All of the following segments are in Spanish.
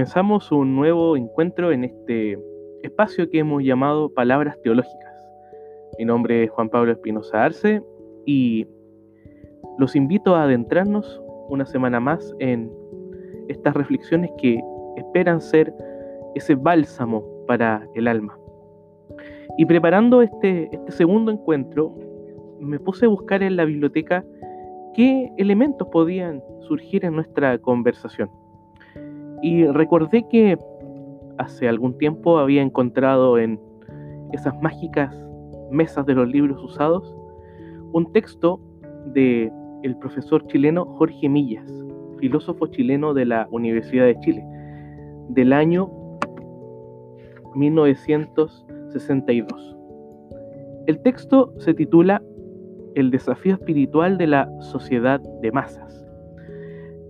comenzamos un nuevo encuentro en este espacio que hemos llamado Palabras Teológicas. Mi nombre es Juan Pablo Espinosa Arce y los invito a adentrarnos una semana más en estas reflexiones que esperan ser ese bálsamo para el alma. Y preparando este, este segundo encuentro, me puse a buscar en la biblioteca qué elementos podían surgir en nuestra conversación. Y recordé que hace algún tiempo había encontrado en esas mágicas mesas de los libros usados un texto de el profesor chileno Jorge Millas, filósofo chileno de la Universidad de Chile, del año 1962. El texto se titula El desafío espiritual de la sociedad de masas.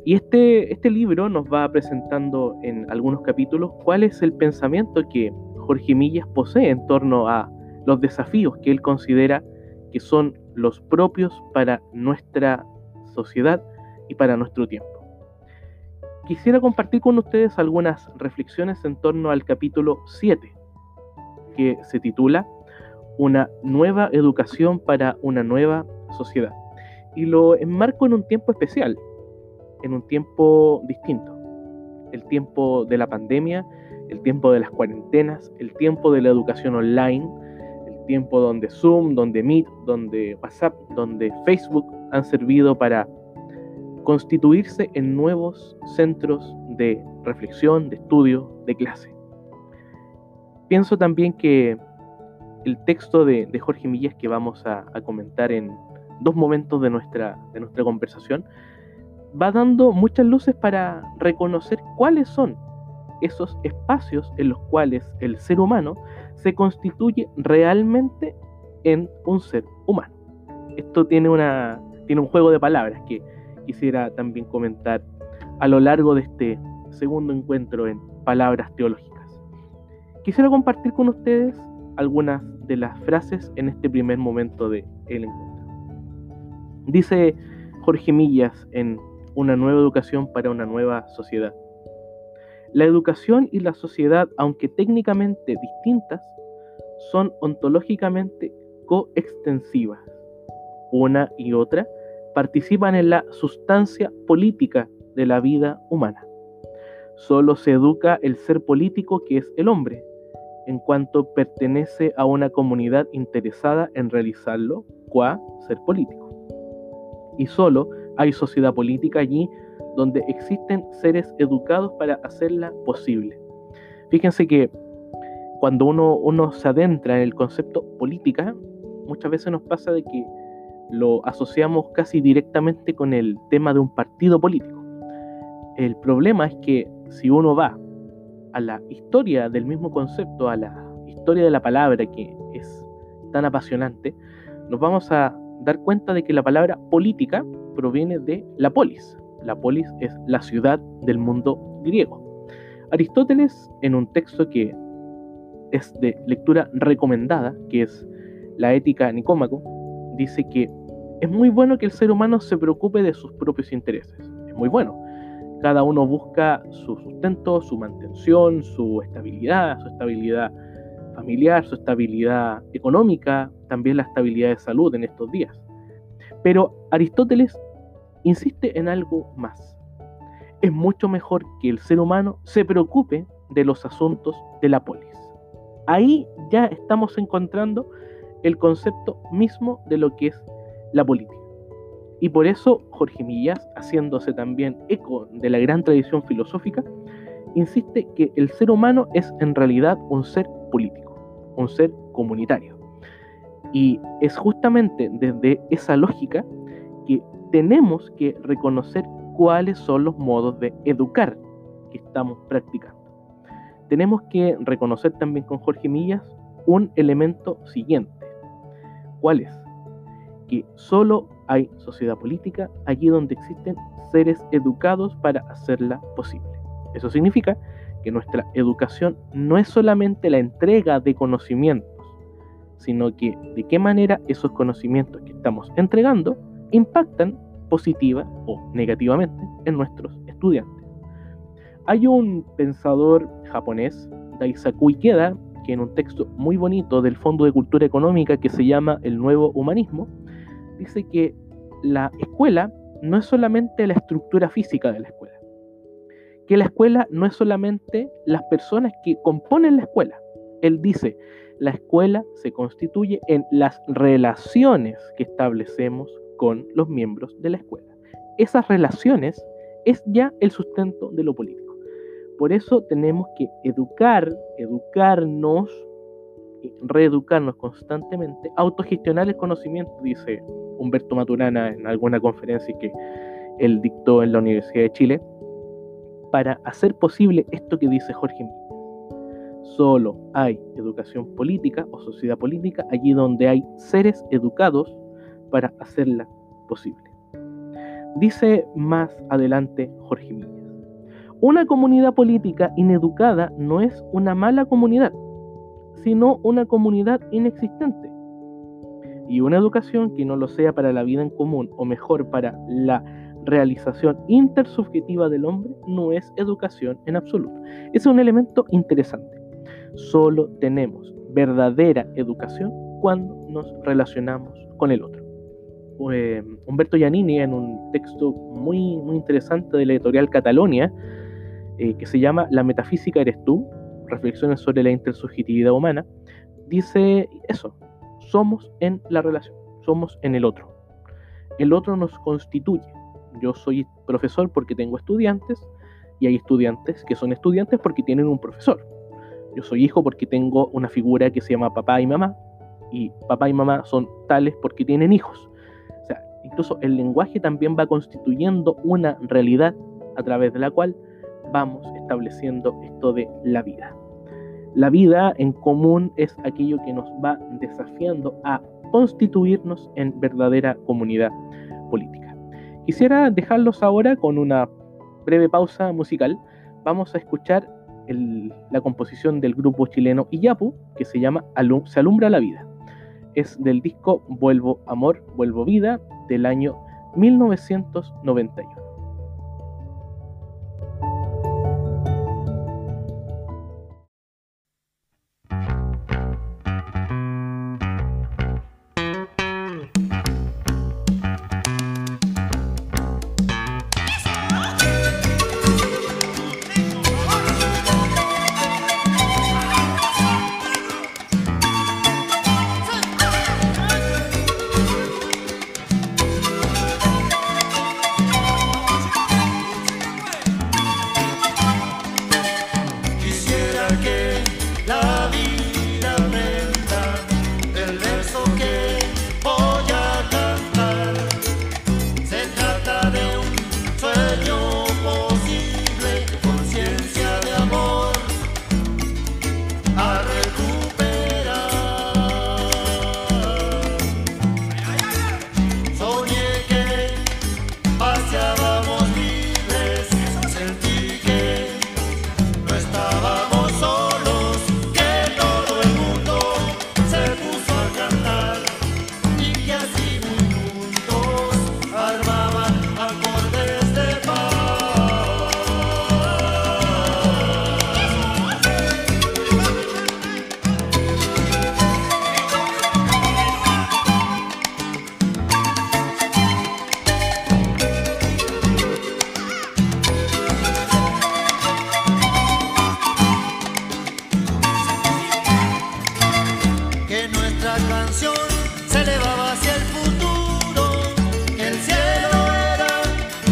Y este, este libro nos va presentando en algunos capítulos cuál es el pensamiento que Jorge Millas posee en torno a los desafíos que él considera que son los propios para nuestra sociedad y para nuestro tiempo. Quisiera compartir con ustedes algunas reflexiones en torno al capítulo 7, que se titula Una nueva educación para una nueva sociedad. Y lo enmarco en un tiempo especial, en un tiempo distinto. El tiempo de la pandemia, el tiempo de las cuarentenas, el tiempo de la educación online, el tiempo donde Zoom, donde Meet, donde WhatsApp, donde Facebook han servido para constituirse en nuevos centros de reflexión, de estudio, de clase. Pienso también que el texto de, Jorge Millas que vamos a, a, comentar en dos momentos de nuestra, de nuestra conversación va dando muchas luces para reconocer cuáles son esos espacios en los cuales el ser humano se constituye realmente en un ser humano. Esto tiene, una, tiene un juego de palabras que quisiera también comentar a lo largo de este segundo encuentro en palabras teológicas. Quisiera compartir con ustedes algunas de las frases en este primer momento del encuentro. Dice Jorge Millas en una nueva educación para una nueva sociedad. La educación y la sociedad, aunque técnicamente distintas, son ontológicamente coextensivas. Una y otra participan en la sustancia política de la vida humana. Solo se educa el ser político que es el hombre, en cuanto pertenece a una comunidad interesada en realizarlo, qua ser político. Y solo hay sociedad política allí donde existen seres educados para hacerla posible. Fíjense que cuando uno, uno se adentra en el concepto política, muchas veces nos pasa de que lo asociamos casi directamente con el tema de un partido político. El problema es que si uno va a la historia del mismo concepto, a la historia de la palabra que es tan apasionante, nos vamos a dar cuenta de que la palabra política proviene de la polis. La polis es la ciudad del mundo griego. Aristóteles, en un texto que es de lectura recomendada, que es la Ética Nicómaco, dice que es muy bueno que el ser humano se preocupe de sus propios intereses. Es muy bueno. Cada uno busca su sustento, su mantención, su estabilidad, su estabilidad familiar, su estabilidad económica, también la estabilidad de salud en estos días. Pero Aristóteles insiste en algo más. Es mucho mejor que el ser humano se preocupe de los asuntos de la polis. Ahí ya estamos encontrando el concepto mismo de lo que es la política. Y por eso Jorge Millas, haciéndose también eco de la gran tradición filosófica, insiste que el ser humano es en realidad un ser político, un ser comunitario. Y es justamente desde esa lógica tenemos que reconocer cuáles son los modos de educar que estamos practicando. Tenemos que reconocer también con Jorge Millas un elemento siguiente. ¿Cuál es? Que solo hay sociedad política allí donde existen seres educados para hacerla posible. Eso significa que nuestra educación no es solamente la entrega de conocimientos, sino que de qué manera esos conocimientos que estamos entregando impactan positiva o negativamente en nuestros estudiantes. Hay un pensador japonés, Daisaku Ikeda, que en un texto muy bonito del Fondo de Cultura Económica que se llama El Nuevo Humanismo, dice que la escuela no es solamente la estructura física de la escuela, que la escuela no es solamente las personas que componen la escuela. Él dice, la escuela se constituye en las relaciones que establecemos con los miembros de la escuela. Esas relaciones es ya el sustento de lo político. Por eso tenemos que educar, educarnos, reeducarnos constantemente, autogestionar el conocimiento, dice Humberto Maturana en alguna conferencia que él dictó en la Universidad de Chile, para hacer posible esto que dice Jorge Miller. Solo hay educación política o sociedad política allí donde hay seres educados para hacerla posible. Dice más adelante Jorge Miller. Una comunidad política ineducada no es una mala comunidad, sino una comunidad inexistente. Y una educación que no lo sea para la vida en común o mejor para la realización intersubjetiva del hombre no es educación en absoluto. Es un elemento interesante. Solo tenemos verdadera educación cuando nos relacionamos con el otro. Eh, Humberto Giannini, en un texto muy, muy interesante de la editorial Catalonia, eh, que se llama La metafísica eres tú, reflexiones sobre la intersubjetividad humana, dice eso, somos en la relación, somos en el otro. El otro nos constituye. Yo soy profesor porque tengo estudiantes y hay estudiantes que son estudiantes porque tienen un profesor. Yo soy hijo porque tengo una figura que se llama papá y mamá y papá y mamá son tales porque tienen hijos. Incluso el lenguaje también va constituyendo una realidad a través de la cual vamos estableciendo esto de la vida. La vida en común es aquello que nos va desafiando a constituirnos en verdadera comunidad política. Quisiera dejarlos ahora con una breve pausa musical. Vamos a escuchar la composición del grupo chileno Iyapu, que se llama Se alumbra la vida. Es del disco Vuelvo Amor, Vuelvo Vida del año 1991. se elevaba hacia el futuro. El cielo era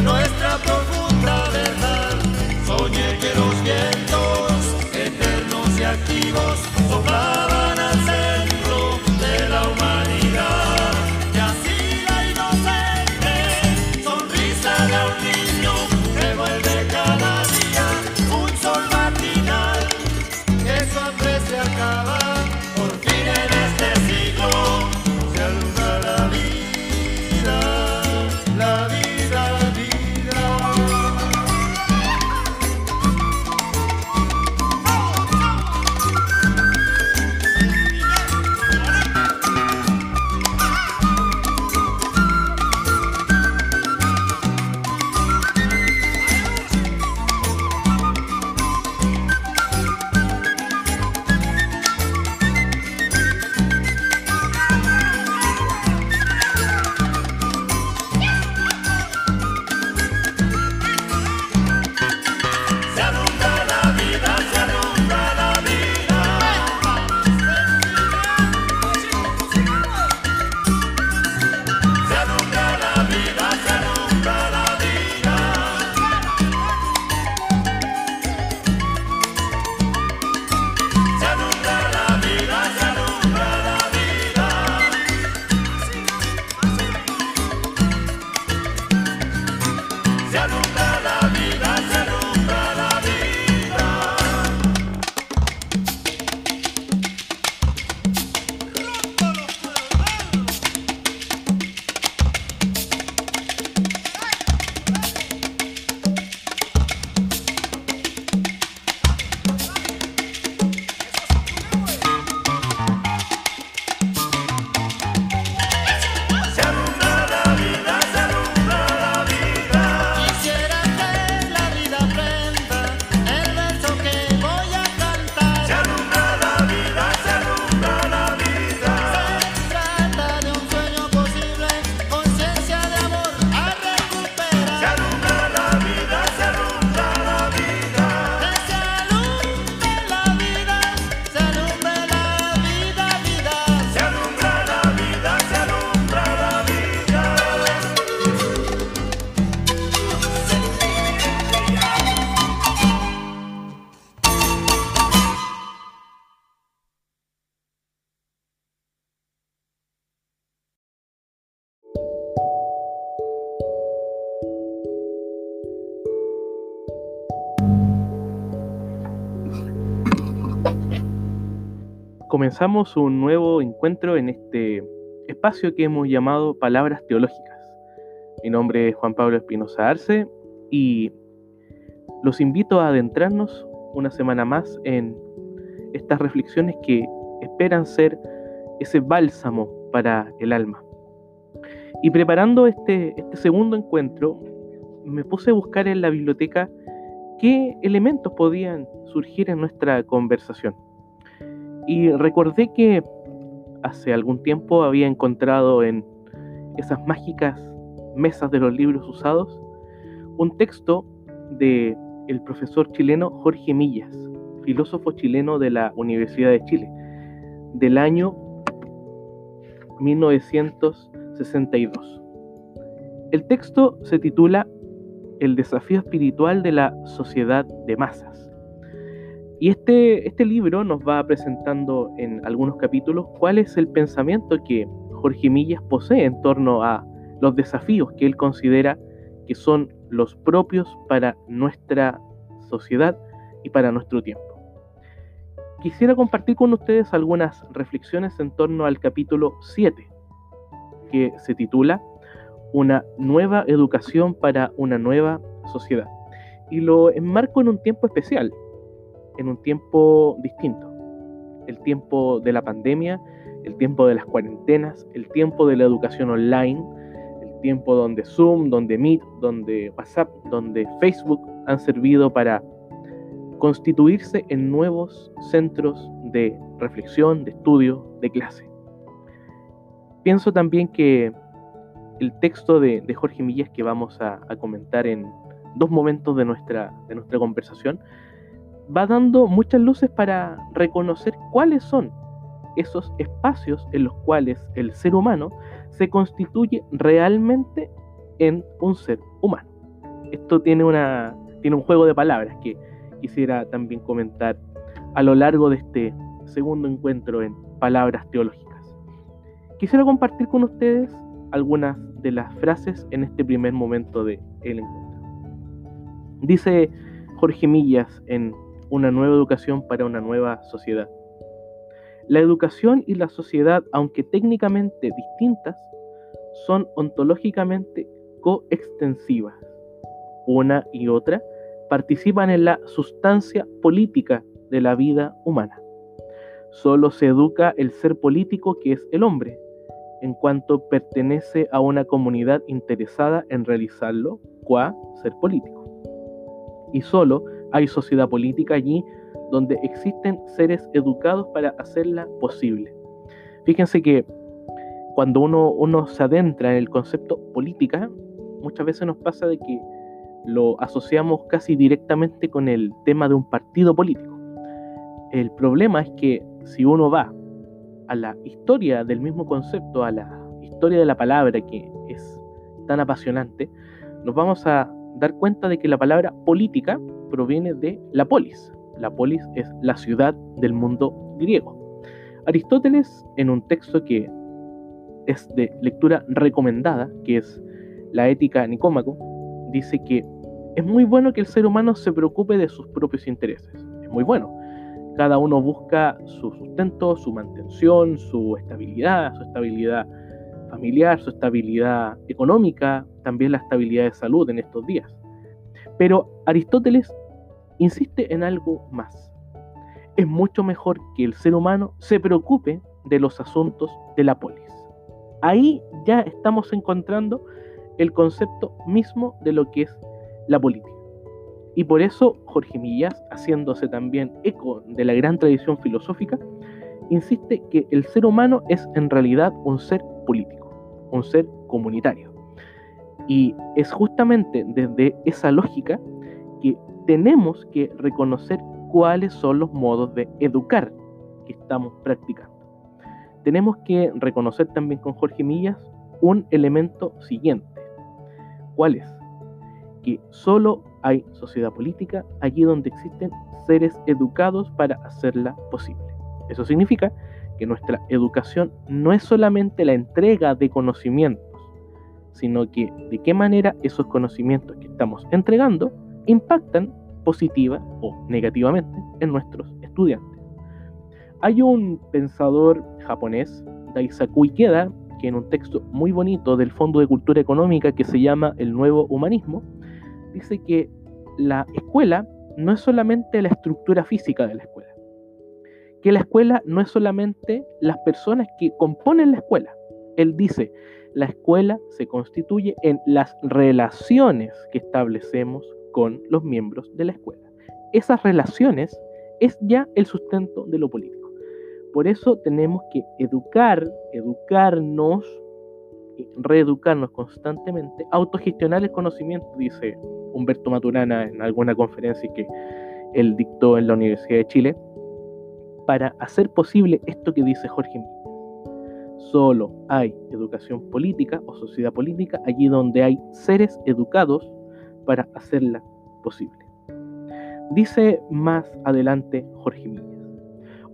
nuestra profunda verdad. Soñé que los vientos eternos y activos comenzamos un nuevo encuentro en este espacio que hemos llamado Palabras Teológicas. Mi nombre es Juan Pablo Espinosa Arce y los invito a adentrarnos una semana más en estas reflexiones que esperan ser ese bálsamo para el alma. Y preparando este, este segundo encuentro, me puse a buscar en la biblioteca qué elementos podían surgir en nuestra conversación. Y recordé que hace algún tiempo había encontrado en esas mágicas mesas de los libros usados un texto de el profesor chileno Jorge Millas, filósofo chileno de la Universidad de Chile, del año 1962. El texto se titula El desafío espiritual de la sociedad de masas. Y este, este libro nos va presentando en algunos capítulos cuál es el pensamiento que Jorge Millas posee en torno a los desafíos que él considera que son los propios para nuestra sociedad y para nuestro tiempo. Quisiera compartir con ustedes algunas reflexiones en torno al capítulo 7, que se titula Una nueva educación para una nueva sociedad. Y lo enmarco en un tiempo especial, en un tiempo distinto. El tiempo de la pandemia, el tiempo de las cuarentenas, el tiempo de la educación online, el tiempo donde Zoom, donde Meet, donde WhatsApp, donde Facebook han servido para constituirse en nuevos centros de reflexión, de estudio, de clase. Pienso también que el texto de, Jorge Millas que vamos a, a, comentar en dos momentos de nuestra, de nuestra conversación va dando muchas luces para reconocer cuáles son esos espacios en los cuales el ser humano se constituye realmente en un ser humano. Esto tiene, una, tiene un juego de palabras que quisiera también comentar a lo largo de este segundo encuentro en palabras teológicas. Quisiera compartir con ustedes algunas de las frases en este primer momento del el encuentro. Dice Jorge Millas en una nueva educación para una nueva sociedad. La educación y la sociedad, aunque técnicamente distintas, son ontológicamente coextensivas. Una y otra participan en la sustancia política de la vida humana. Solo se educa el ser político que es el hombre, en cuanto pertenece a una comunidad interesada en realizarlo, qua ser político. Y solo hay sociedad política allí donde existen seres educados para hacerla posible. Fíjense que cuando uno, se adentra en el concepto política, muchas veces nos pasa de que lo asociamos casi directamente con el tema de un partido político. El problema es que si uno va a la historia del mismo concepto, a la historia de la palabra que es tan apasionante, nos vamos a dar cuenta de que la palabra política proviene de la polis. La polis es la ciudad del mundo griego. Aristóteles, en un texto que es de lectura recomendada, que es la Ética Nicómaco, dice que es muy bueno que el ser humano se preocupe de sus propios intereses. Es muy bueno. Cada uno busca su sustento, su mantención, su estabilidad, su estabilidad familiar, su estabilidad económica, también la estabilidad de salud en estos días. Pero Aristóteles insiste en algo más. Es mucho mejor que el ser humano se preocupe de los asuntos de la polis. Ahí ya estamos encontrando el concepto mismo de lo que es la política. Y por eso Jorge Millas, haciéndose también eco de la gran tradición filosófica, insiste que el ser humano es en realidad un ser político, un ser comunitario. Y es justamente desde esa lógica tenemos que reconocer cuáles son los modos de educar que estamos practicando. Tenemos que reconocer también con Jorge Millas un elemento siguiente. ¿Cuál es? Que solo hay sociedad política allí donde existen seres educados para hacerla posible. Eso significa que nuestra educación no es solamente la entrega de conocimientos, sino que de qué manera esos conocimientos que estamos entregando impactan positiva o negativamente en nuestros estudiantes. Hay un pensador japonés, Daisaku Ikeda, que en un texto muy bonito del Fondo de Cultura Económica que se llama El Nuevo Humanismo, dice que la escuela no es solamente la estructura física de la escuela, que la escuela no es solamente las personas que componen la escuela. Él dice, la escuela se constituye en las relaciones que establecemos con los miembros de la escuela. Esas relaciones es ya el sustento de lo político. Por eso tenemos que educar, educarnos, reeducarnos constantemente, autogestionar el conocimiento, dice Humberto Maturana en alguna conferencia que él dictó en la Universidad de Chile, para hacer posible esto que dice Jorge Miller. Solo hay educación política o sociedad política allí donde hay seres educados para hacerla posible. Dice más adelante Jorge Miller.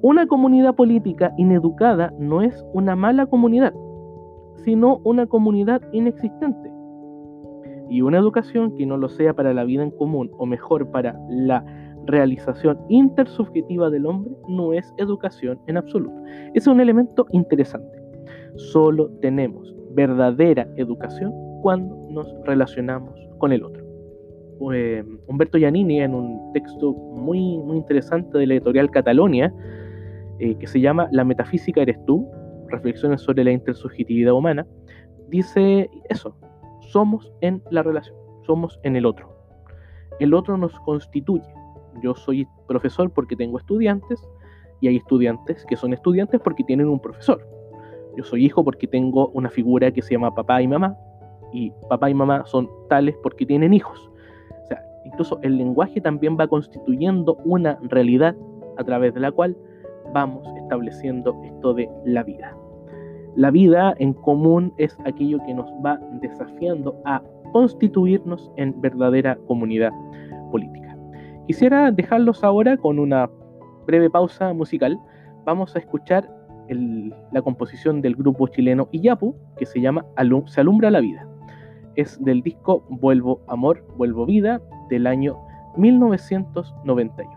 Una comunidad política ineducada no es una mala comunidad, sino una comunidad inexistente. Y una educación que no lo sea para la vida en común, o mejor, para la realización intersubjetiva del hombre, no es educación en absoluto. Es un elemento interesante. Solo tenemos verdadera educación cuando nos relacionamos con el otro. Eh, Humberto Giannini, en un texto muy, muy interesante de la editorial Catalonia, eh, que se llama La metafísica eres tú, reflexiones sobre la intersubjetividad humana, dice eso, somos en la relación, somos en el otro. El otro nos constituye. Yo soy profesor porque tengo estudiantes y hay estudiantes que son estudiantes porque tienen un profesor. Yo soy hijo porque tengo una figura que se llama papá y mamá y papá y mamá son tales porque tienen hijos. Incluso el lenguaje también va constituyendo una realidad a través de la cual vamos estableciendo esto de la vida. La vida en común es aquello que nos va desafiando a constituirnos en verdadera comunidad política. Quisiera dejarlos ahora con una breve pausa musical. Vamos a escuchar la composición del grupo chileno Iyapu, que se llama Se alumbra la vida. Es del disco Vuelvo Amor, Vuelvo Vida del año 1991.